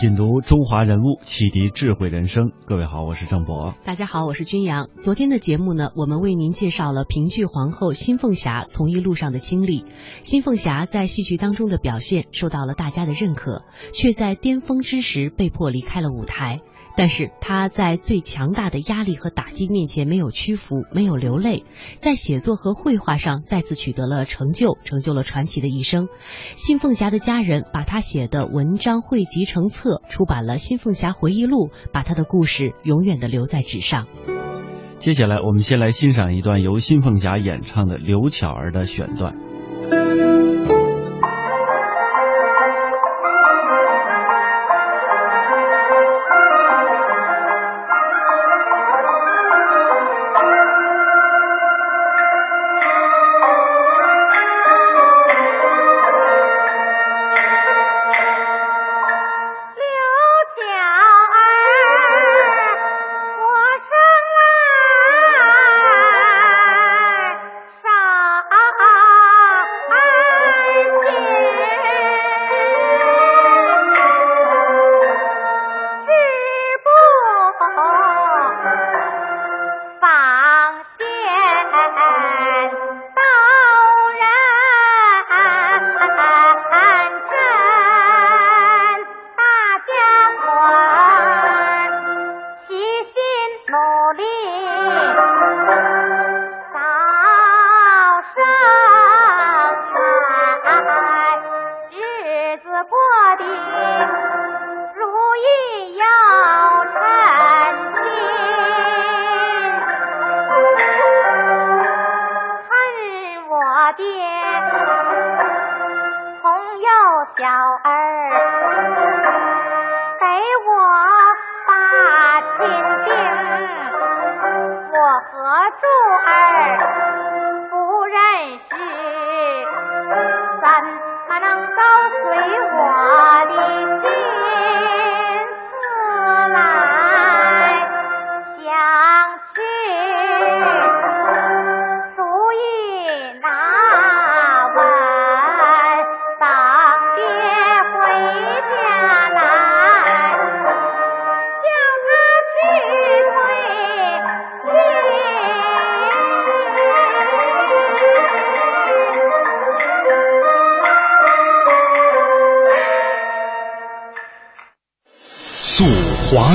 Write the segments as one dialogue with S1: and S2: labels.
S1: 品读中华人物，启迪智慧人生。各位好，我是郑博。
S2: 大家好，我是君阳。昨天的节目呢，我们为您介绍了评剧皇后新凤霞从艺路上的经历。新凤霞在戏剧当中的表现受到了大家的认可，却在巅峰之时被迫离开了舞台。但是他在最强大的压力和打击面前没有屈服，没有流泪，在写作和绘画上再次取得了成就，成就了传奇的一生。新凤霞的家人把他写的文章汇集成册，出版了《新凤霞回忆录》，把他的故事永远的留在纸上。
S1: 接下来，我们先来欣赏一段由新凤霞演唱的刘巧儿的选段。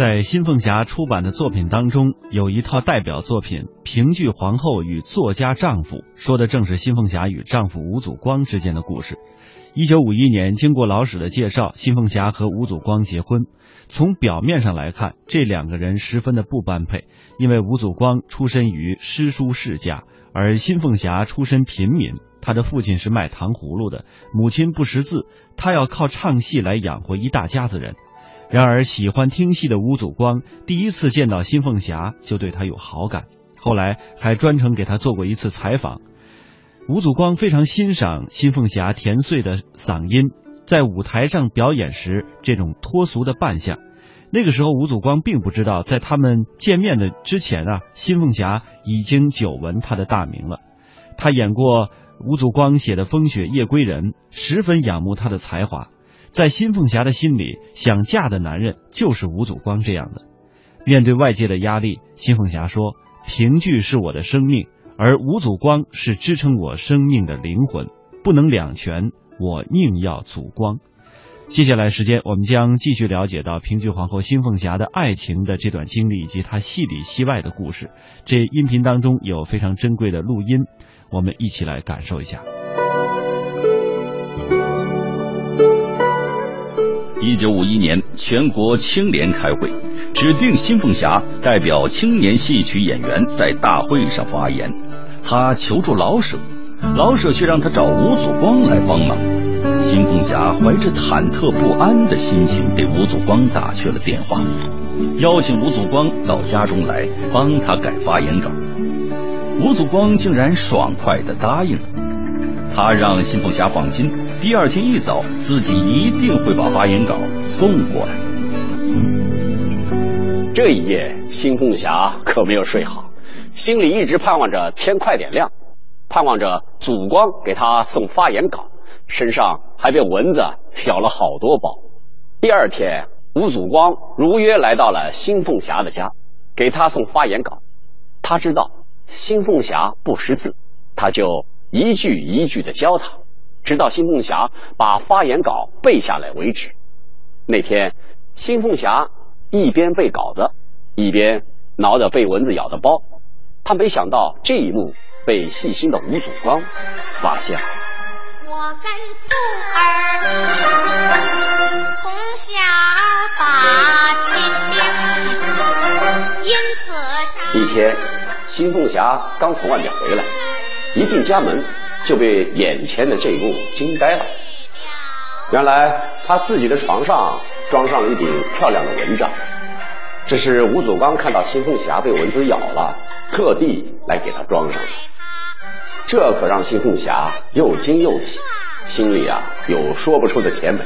S1: 在新凤霞出版的作品当中，有一套代表作品《评剧皇后与作家丈夫》，说的正是新凤霞与丈夫吴祖光之间的故事。一九五一年，经过老史的介绍，新凤霞和吴祖光结婚。从表面上来看，这两个人十分的不般配，因为吴祖光出身于诗书世家，而新凤霞出身平民，她的父亲是卖糖葫芦的，母亲不识字，她要靠唱戏来养活一大家子人。然而，喜欢听戏的吴祖光第一次见到新凤霞就对她有好感，后来还专程给她做过一次采访。吴祖光非常欣赏新凤霞甜碎的嗓音，在舞台上表演时这种脱俗的扮相。那个时候，吴祖光并不知道，在他们见面的之前啊，新凤霞已经久闻他的大名了。他演过吴祖光写的《风雪夜归人》，十分仰慕他的才华。在新凤霞的心里，想嫁的男人就是吴祖光这样的。面对外界的压力，新凤霞说：“评剧是我的生命，而吴祖光是支撑我生命的灵魂，不能两全，我宁要祖光。接下来时间，我们将继续了解到平剧皇后新凤霞的爱情的这段经历以及她戏里戏外的故事。这音频当中有非常珍贵的录音，我们一起来感受一下。
S3: 九五一年，全国青联开会，指定新凤霞代表青年戏曲演员在大会上发言。她求助老舍，老舍却让她找吴祖光来帮忙。新凤霞怀着忐忑不安的心情给吴祖光打去了电话，邀请吴祖光到家中来帮他改发言稿。吴祖光竟然爽快的答应了，他让新凤霞放心，第二天一早自己一定会把发言稿送过来。
S4: 这一夜，新凤霞可没有睡好，心里一直盼望着天快点亮，盼望着祖光给他送发言稿。身上还被蚊子咬了好多包。第二天，吴祖光如约来到了新凤霞的家，给他送发言稿。他知道新凤霞不识字，他就一句一句的教他，直到新凤霞把发言稿背下来为止。那天，新凤霞一边背稿子，一边挠着被蚊子咬的包。他没想到这一幕被细心的吴祖光发现了。
S5: 我跟祖儿从小把亲因此
S4: 一天，新凤霞刚从外面回来，一进家门就被眼前的这一幕惊呆了。原来，他自己的床上装上了一顶漂亮的蚊帐，这是吴祖光看到新凤霞被蚊子咬了，特地来给她装上的。这可让新凤霞又惊又喜，心里啊有说不出的甜美。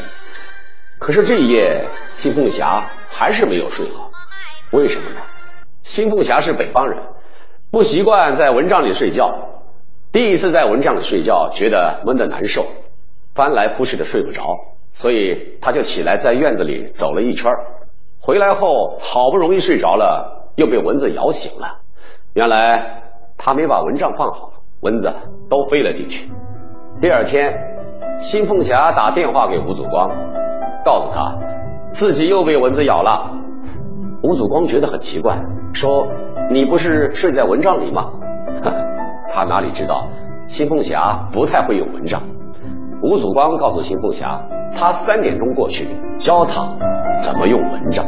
S4: 可是这一夜，新凤霞还是没有睡好。为什么呢？新凤霞是北方人，不习惯在蚊帐里睡觉。第一次在蚊帐里睡觉，觉得闷得难受，翻来覆去的睡不着，所以他就起来在院子里走了一圈。回来后，好不容易睡着了，又被蚊子咬醒了。原来他没把蚊帐放好。蚊子都飞了进去。第二天，新凤霞打电话给吴祖光，告诉他自己又被蚊子咬了。吴祖光觉得很奇怪，说：“你不是睡在蚊帐里吗？” 他哪里知道新凤霞不太会用蚊帐。吴祖光告诉新凤霞，他三点钟过去教他怎么用蚊帐。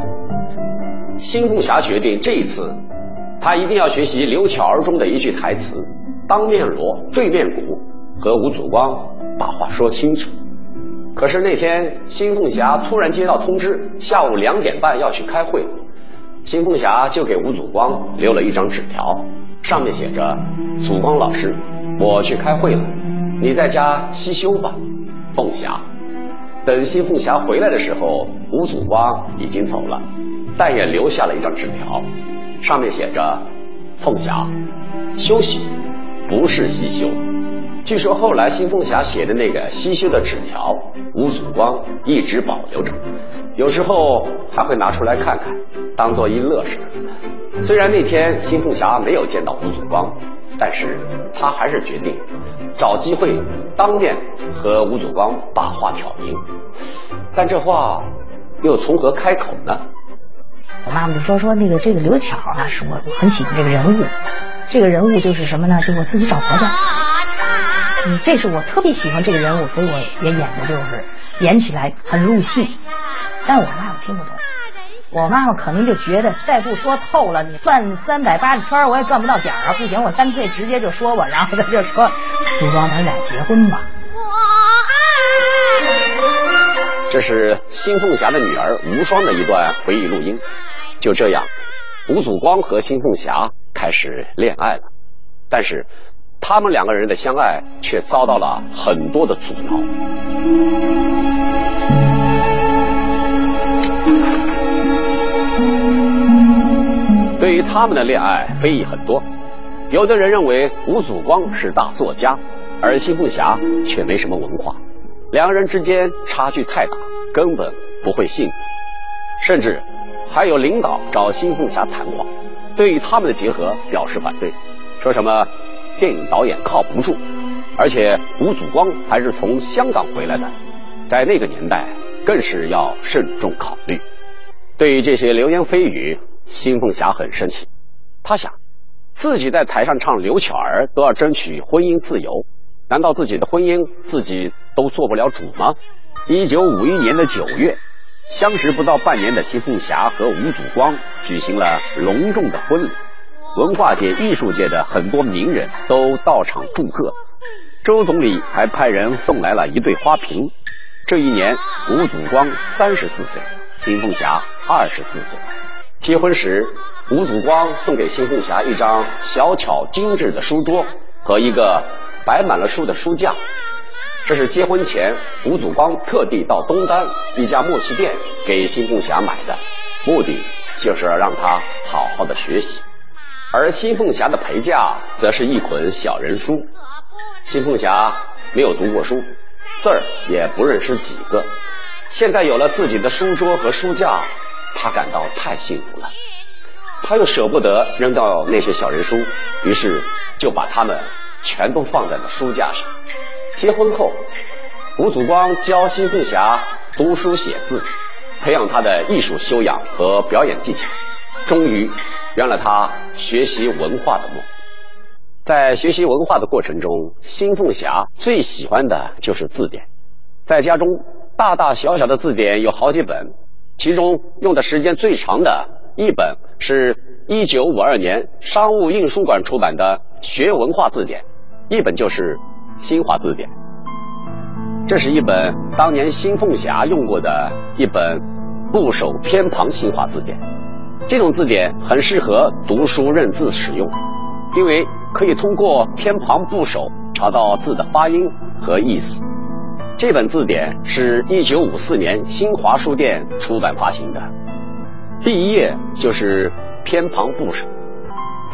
S4: 新凤霞决定这一次，他一定要学习刘巧儿中的一句台词。当面锣对面鼓，和吴祖光把话说清楚。可是那天，新凤霞突然接到通知，下午两点半要去开会。新凤霞就给吴祖光留了一张纸条，上面写着：“祖光老师，我去开会了，你在家西修吧。”凤霞。等新凤霞回来的时候，吴祖光已经走了，但也留下了一张纸条，上面写着：“凤霞，休息。”不是西修，据说后来新凤霞写的那个西修的纸条，吴祖光一直保留着，有时候还会拿出来看看，当做一乐事。虽然那天新凤霞没有见到吴祖光，但是他还是决定找机会当面和吴祖光把话挑明。但这话又从何开口呢？
S6: 我妈妈就说说那个这个刘巧啊，是我很喜欢这个人物。这个人物就是什么呢？就我自己找婆家，嗯，这是我特别喜欢这个人物，所以我也演的就是演起来很入戏。但我妈妈听不懂，我妈妈可能就觉得再不说透了，你转三百八十圈我也转不到点儿啊！不行，我干脆直接就说吧。然后他就说：“祖光，咱俩结婚吧。”
S4: 这是新凤霞的女儿无双的一段回忆录音。就这样，吴祖光和新凤霞。开始恋爱了，但是他们两个人的相爱却遭到了很多的阻挠。对于他们的恋爱，非议很多。有的人认为吴祖光是大作家，而新凤霞却没什么文化，两人之间差距太大，根本不会幸福。甚至还有领导找新凤霞谈话。对于他们的结合表示反对，说什么电影导演靠不住，而且吴祖光还是从香港回来的，在那个年代更是要慎重考虑。对于这些流言蜚语，新凤霞很生气。他想，自己在台上唱刘巧儿都要争取婚姻自由，难道自己的婚姻自己都做不了主吗？一九五一年的九月，相识不到半年的新凤霞和吴祖光举行了隆重的婚礼。文化界、艺术界的很多名人都到场祝贺，周总理还派人送来了一对花瓶。这一年，吴祖光三十四岁，金凤霞二十四岁。结婚时，吴祖光送给新凤霞一张小巧精致的书桌和一个摆满了书的书架。这是结婚前吴祖光特地到东单一家墨器店给新凤霞买的，目的就是让她好好的学习。而新凤霞的陪嫁则是一捆小人书。新凤霞没有读过书，字儿也不认识几个。现在有了自己的书桌和书架，她感到太幸福了。她又舍不得扔掉那些小人书，于是就把它们全都放在了书架上。结婚后，吴祖光教新凤霞读书写字，培养她的艺术修养和表演技巧。终于圆了他学习文化的梦。在学习文化的过程中，新凤霞最喜欢的就是字典。在家中，大大小小的字典有好几本，其中用的时间最长的一本是一九五二年商务印书馆出版的《学文化字典》，一本就是《新华字典》。这是一本当年新凤霞用过的一本部首偏旁新华字典。这种字典很适合读书认字使用，因为可以通过偏旁部首查到字的发音和意思。这本字典是一九五四年新华书店出版发行的，第一页就是偏旁部首。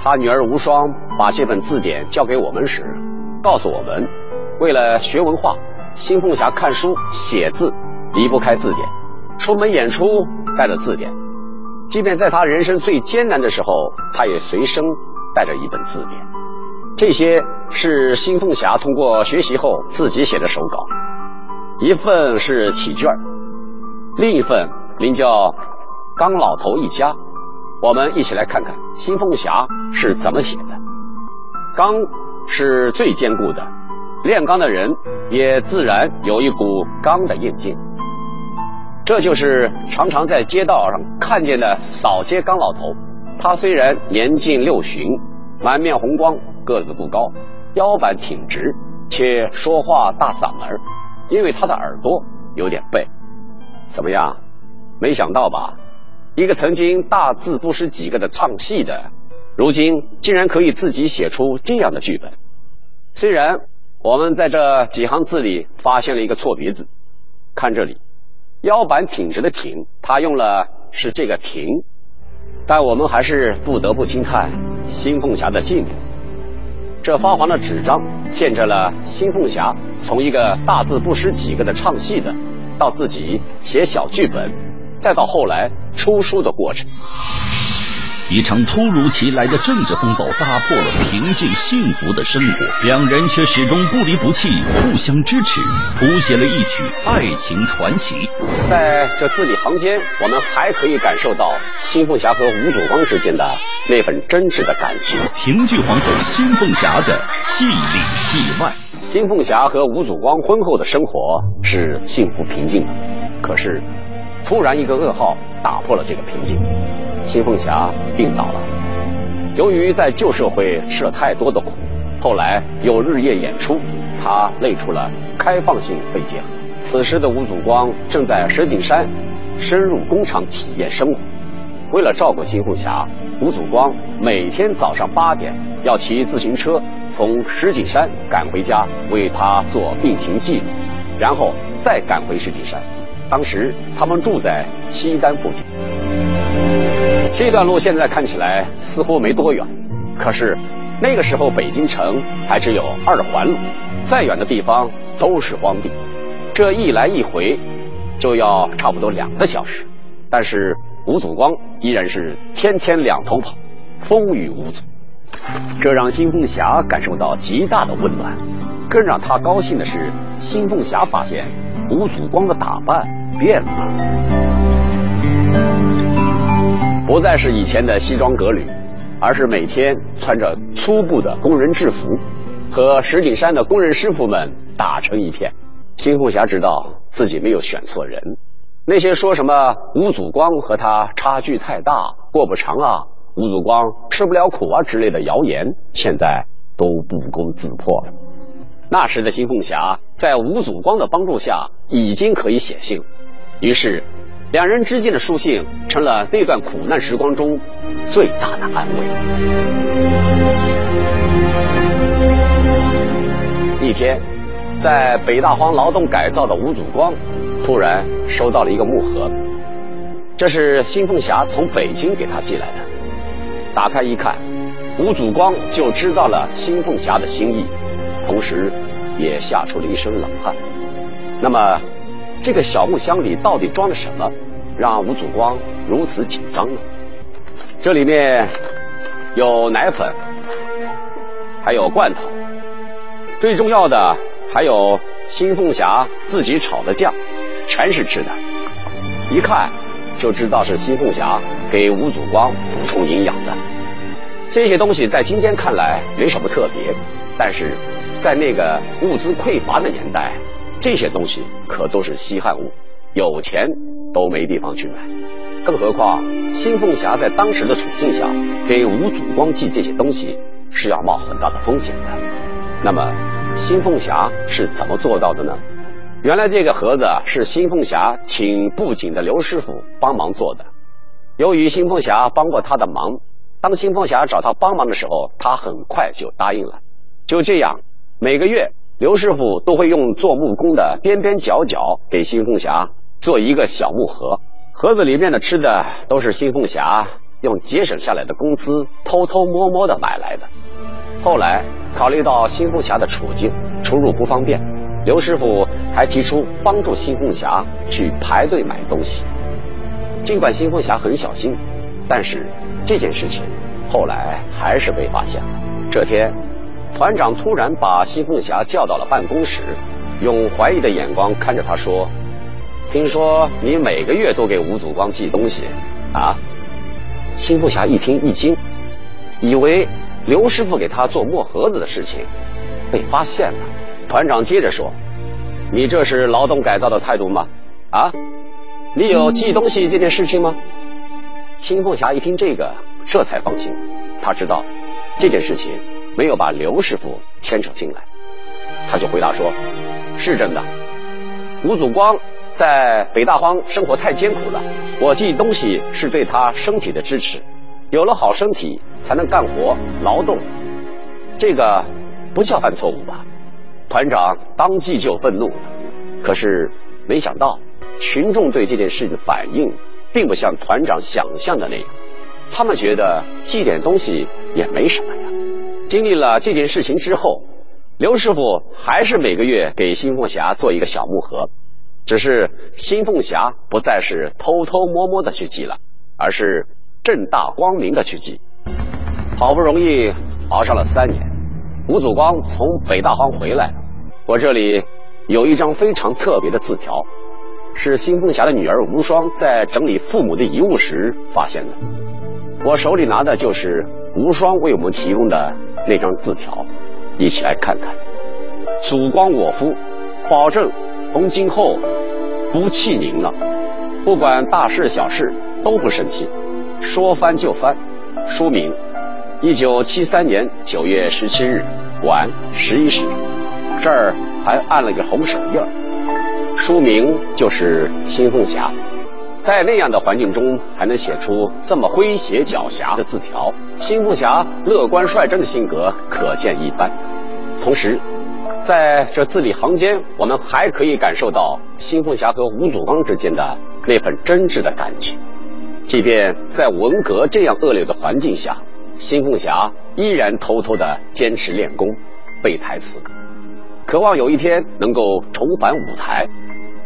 S4: 他女儿无双把这本字典交给我们时，告诉我们，为了学文化，新凤霞看书写字离不开字典，出门演出带着字典。即便在他人生最艰难的时候，他也随身带着一本字典。这些是新凤霞通过学习后自己写的手稿，一份是起卷，另一份名叫《刚老头一家》。我们一起来看看新凤霞是怎么写的。钢是最坚固的，炼钢的人也自然有一股钢的硬劲。这就是常常在街道上看见的扫街刚老头。他虽然年近六旬，满面红光，个子不高，腰板挺直，且说话大嗓门因为他的耳朵有点背。怎么样？没想到吧？一个曾经大字不识几个的唱戏的，如今竟然可以自己写出这样的剧本。虽然我们在这几行字里发现了一个错别字，看这里。腰板挺直的挺，他用了是这个挺，但我们还是不得不惊叹新凤霞的进步。这发黄的纸张见证了新凤霞从一个大字不识几个的唱戏的，到自己写小剧本，再到后来出书的过程。
S3: 一场突如其来的政治风暴打破了平静幸福的生活，两人却始终不离不弃，互相支持，谱写了一曲爱情传奇。
S4: 在这字里行间，我们还可以感受到新凤霞和吴祖光之间的那份真挚的感情。
S3: 平剧皇后新凤霞的戏里戏外，
S4: 新凤霞和吴祖光婚后的生活是幸福平静的，可是突然一个噩耗打破了这个平静。新凤霞病倒了，由于在旧社会吃了太多的苦，后来又日夜演出，她累出了开放性肺结核。此时的吴祖光正在石景山深入工厂体验生活。为了照顾新凤霞，吴祖光每天早上八点要骑自行车从石景山赶回家，为她做病情记录，然后再赶回石景山。当时他们住在西单附近。这段路现在看起来似乎没多远，可是那个时候北京城还只有二环路，再远的地方都是荒地。这一来一回就要差不多两个小时，但是吴祖光依然是天天两头跑，风雨无阻。这让新凤霞感受到极大的温暖。更让他高兴的是，新凤霞发现吴祖光的打扮变了，不再是以前的西装革履，而是每天穿着粗布的工人制服，和石景山的工人师傅们打成一片。新凤霞知道自己没有选错人，那些说什么吴祖光和他差距太大，过不长啊，吴祖光吃不了苦啊之类的谣言，现在都不攻自破了。那时的新凤霞在吴祖光的帮助下，已经可以写信，于是两人之间的书信成了那段苦难时光中最大的安慰。一天，在北大荒劳动改造的吴祖光突然收到了一个木盒，这是新凤霞从北京给他寄来的。打开一看，吴祖光就知道了新凤霞的心意。同时，也吓出了一身冷汗。那么，这个小木箱里到底装着什么，让吴祖光如此紧张呢？这里面有奶粉，还有罐头，最重要的还有新凤霞自己炒的酱，全是吃的。一看就知道是新凤霞给吴祖光补充营养的。这些东西在今天看来没什么特别，但是。在那个物资匮乏的年代，这些东西可都是稀罕物，有钱都没地方去买。更何况新凤霞在当时的处境下，给吴祖光寄这些东西是要冒很大的风险的。那么新凤霞是怎么做到的呢？原来这个盒子是新凤霞请布景的刘师傅帮忙做的。由于新凤霞帮过他的忙，当新凤霞找他帮忙的时候，他很快就答应了。就这样。每个月，刘师傅都会用做木工的边边角角给新凤霞做一个小木盒，盒子里面的吃的都是新凤霞用节省下来的工资偷偷摸摸的买来的。后来考虑到新凤霞的处境，出入不方便，刘师傅还提出帮助新凤霞去排队买东西。尽管新凤霞很小心，但是这件事情后来还是被发现了。这天。团长突然把新凤霞叫到了办公室，用怀疑的眼光看着他说：“听说你每个月都给吴祖光寄东西，啊？”新凤霞一听一惊，以为刘师傅给他做墨盒子的事情被发现了。团长接着说：“你这是劳动改造的态度吗？啊？你有寄东西这件事情吗？”新凤霞一听这个，这才放心，他知道这件事情。没有把刘师傅牵扯进来，他就回答说：“是真的。吴祖光在北大荒生活太艰苦了，我寄东西是对他身体的支持。有了好身体，才能干活劳动。这个不叫犯错误吧？”团长当即就愤怒了。可是没想到，群众对这件事的反应，并不像团长想象的那样。他们觉得寄点东西也没什么。经历了这件事情之后，刘师傅还是每个月给新凤霞做一个小木盒，只是新凤霞不再是偷偷摸摸的去寄了，而是正大光明的去寄。好不容易熬上了三年，吴祖光从北大荒回来。我这里有一张非常特别的字条，是新凤霞的女儿无双在整理父母的遗物时发现的。我手里拿的就是无双为我们提供的那张字条，一起来看看。祖光我夫，保证从今后不气您了，不管大事小事都不生气，说翻就翻。书名：一九七三年九月十七日晚十一时，这儿还按了个红手印。书名就是《新凤霞》。在那样的环境中，还能写出这么诙谐狡黠的字条，新凤霞乐观率真的性格可见一斑。同时，在这字里行间，我们还可以感受到新凤霞和吴祖光之间的那份真挚的感情。即便在文革这样恶劣的环境下，新凤霞依然偷偷的坚持练功、背台词，渴望有一天能够重返舞台。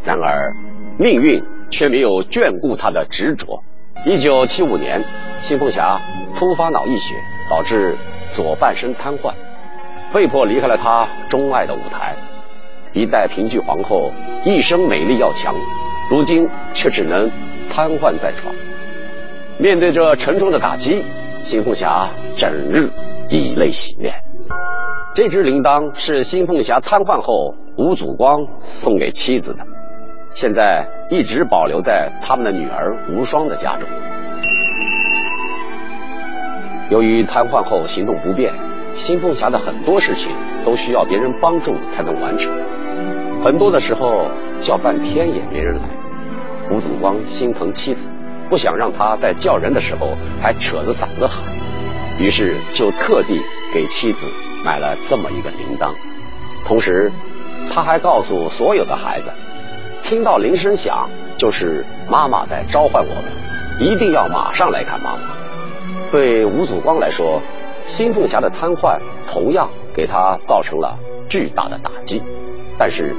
S4: 然而，命运。却没有眷顾他的执着。一九七五年，新凤霞突发脑溢血，导致左半身瘫痪，被迫离开了他钟爱的舞台。一代评剧皇后，一生美丽要强，如今却只能瘫痪在床。面对这沉重的打击，新凤霞整日以泪洗面。这只铃铛是新凤霞瘫痪后吴祖光送给妻子的，现在一直保留在他们的女儿无双的家中。由于瘫痪后行动不便，新凤霞的很多事情都需要别人帮助才能完成，很多的时候叫半天也没人来。吴祖光心疼妻子。不想让她在叫人的时候还扯着嗓子喊，于是就特地给妻子买了这么一个铃铛。同时，他还告诉所有的孩子，听到铃声响就是妈妈在召唤我们，一定要马上来看妈妈。对吴祖光来说，新凤霞的瘫痪同样给他造成了巨大的打击，但是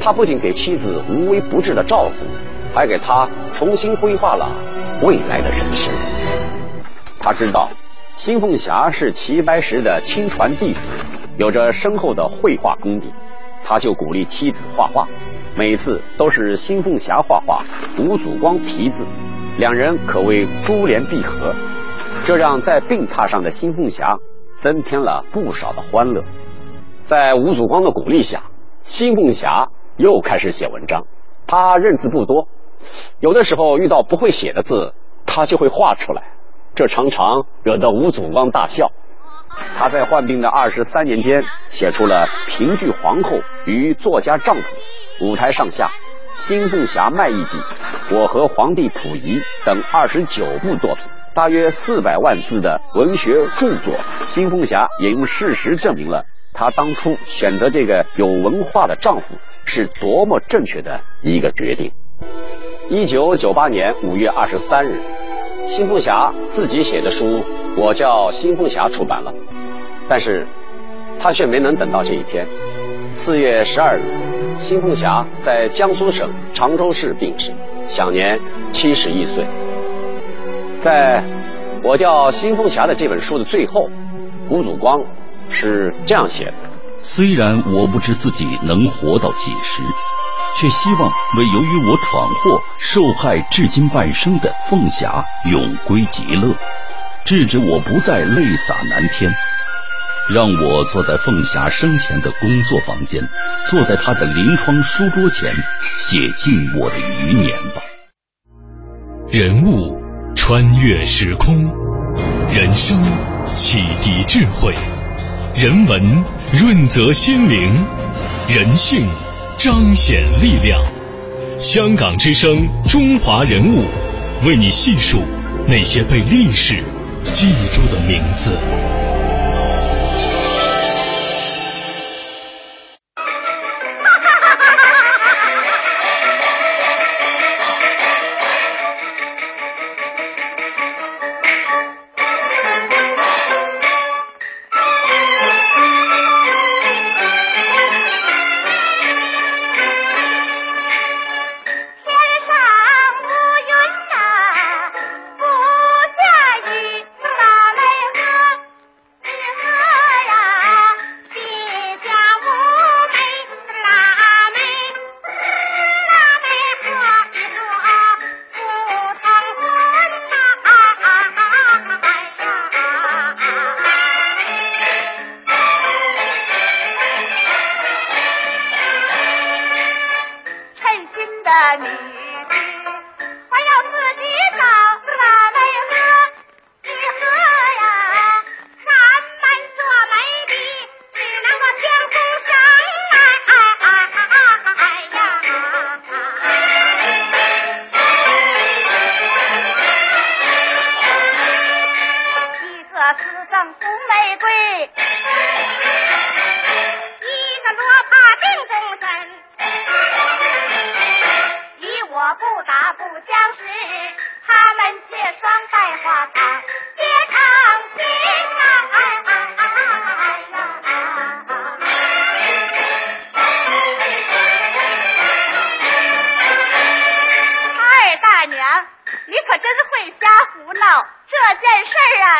S4: 他不仅给妻子无微不至的照顾。还给他重新规划了未来的人生。他知道新凤霞是齐白石的亲传弟子，有着深厚的绘画功底，他就鼓励妻子画画，每次都是新凤霞画画，吴祖光题字，两人可谓珠联璧合。这让在病榻上的新凤霞增添了不少的欢乐。在吴祖光的鼓励下，新凤霞又开始写文章。他认字不多。有的时候遇到不会写的字，他就会画出来，这常常惹得吴祖光大笑。她在患病的二十三年间，写出了《评剧皇后与作家丈夫》《舞台上下》《新凤霞卖艺记》《我和皇帝溥仪》等二十九部作品，大约四百万字的文学著作。新凤霞也用事实证明了她当初选择这个有文化的丈夫是多么正确的一个决定。一九九八年五月二十三日，新凤霞自己写的书《我叫新凤霞》出版了，但是她却没能等到这一天。四月十二日，新凤霞在江苏省常州市病逝，享年七十一岁。在我叫新凤霞的这本书的最后，吴祖光是这样写的：
S3: 虽然我不知自己能活到几时。却希望为由于我闯祸受害至今半生的凤霞永归极乐，制止我不再泪洒南天。让我坐在凤霞生前的工作房间，坐在她的临窗书桌前，写尽我的余年吧。
S7: 人物穿越时空，人生启迪智慧，人文润泽心灵，人性。彰显力量，香港之声，中华人物，为你细数那些被历史记住的名字。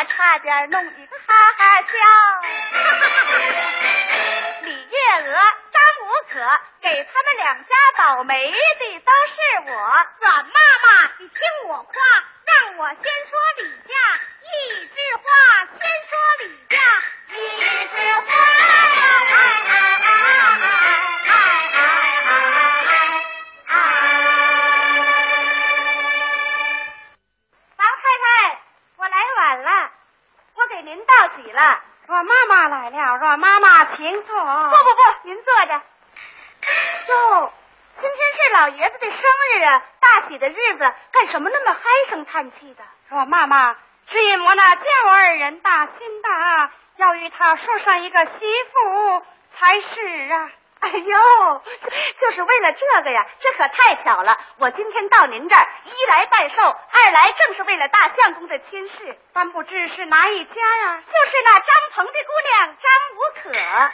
S5: 差点弄一个哈哈笑。李月娥、张无可，给他们两家倒霉的都是我。阮妈妈，你听我话，让我先说李家一枝花，先说李家一枝花。您道喜了。阮妈妈来了，阮妈妈请坐。不不不，您坐着。哟，今天是老爷子的生日啊，大喜的日子，干什么那么唉声叹气的？阮妈妈，是因我那见我二人大心大，要与他说上一个媳妇才是啊。哎呦，就是为了这个呀，这可太巧了！我今天到您这儿，一来拜寿，二来正是为了大相公的亲事。但不知是哪一家呀？就是那张鹏的姑娘张无可。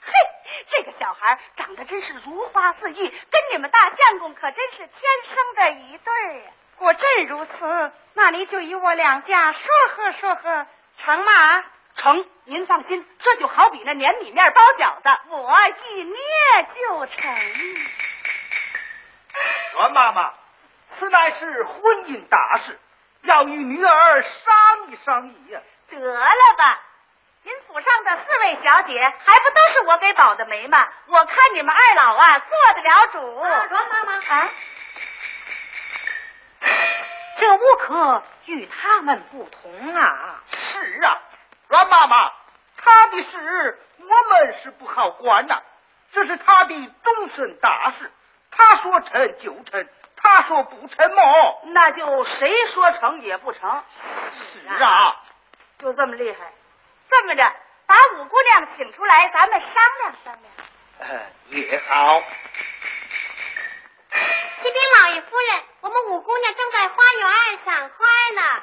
S5: 嘿，这个小孩长得真是如花似玉，跟你们大相公可真是天生的一对！果真如此，那你就与我两家说和说和，成吗？成，您放心，这就好比那粘米面包饺子，我一捏就成。
S8: 阮妈妈，此乃是婚姻大事，要与女儿商议商议呀。
S5: 得了吧，您府上的四位小姐还不都是我给保的媒吗？我看你们二老啊做得了主。阮妈妈啊，
S6: 这无可与他们不同啊。
S8: 是啊，阮妈妈，他的事我们是不好管呐、这是他的终身大事，他说成就成，他说不成么？
S5: 那就谁说成也不成。
S8: 是啊，
S5: 就这么厉害。这么着，把五姑娘请出来，咱们商量商量。
S8: 呃也好。
S5: 启禀老爷夫人，我们五姑娘正在花园赏花呢。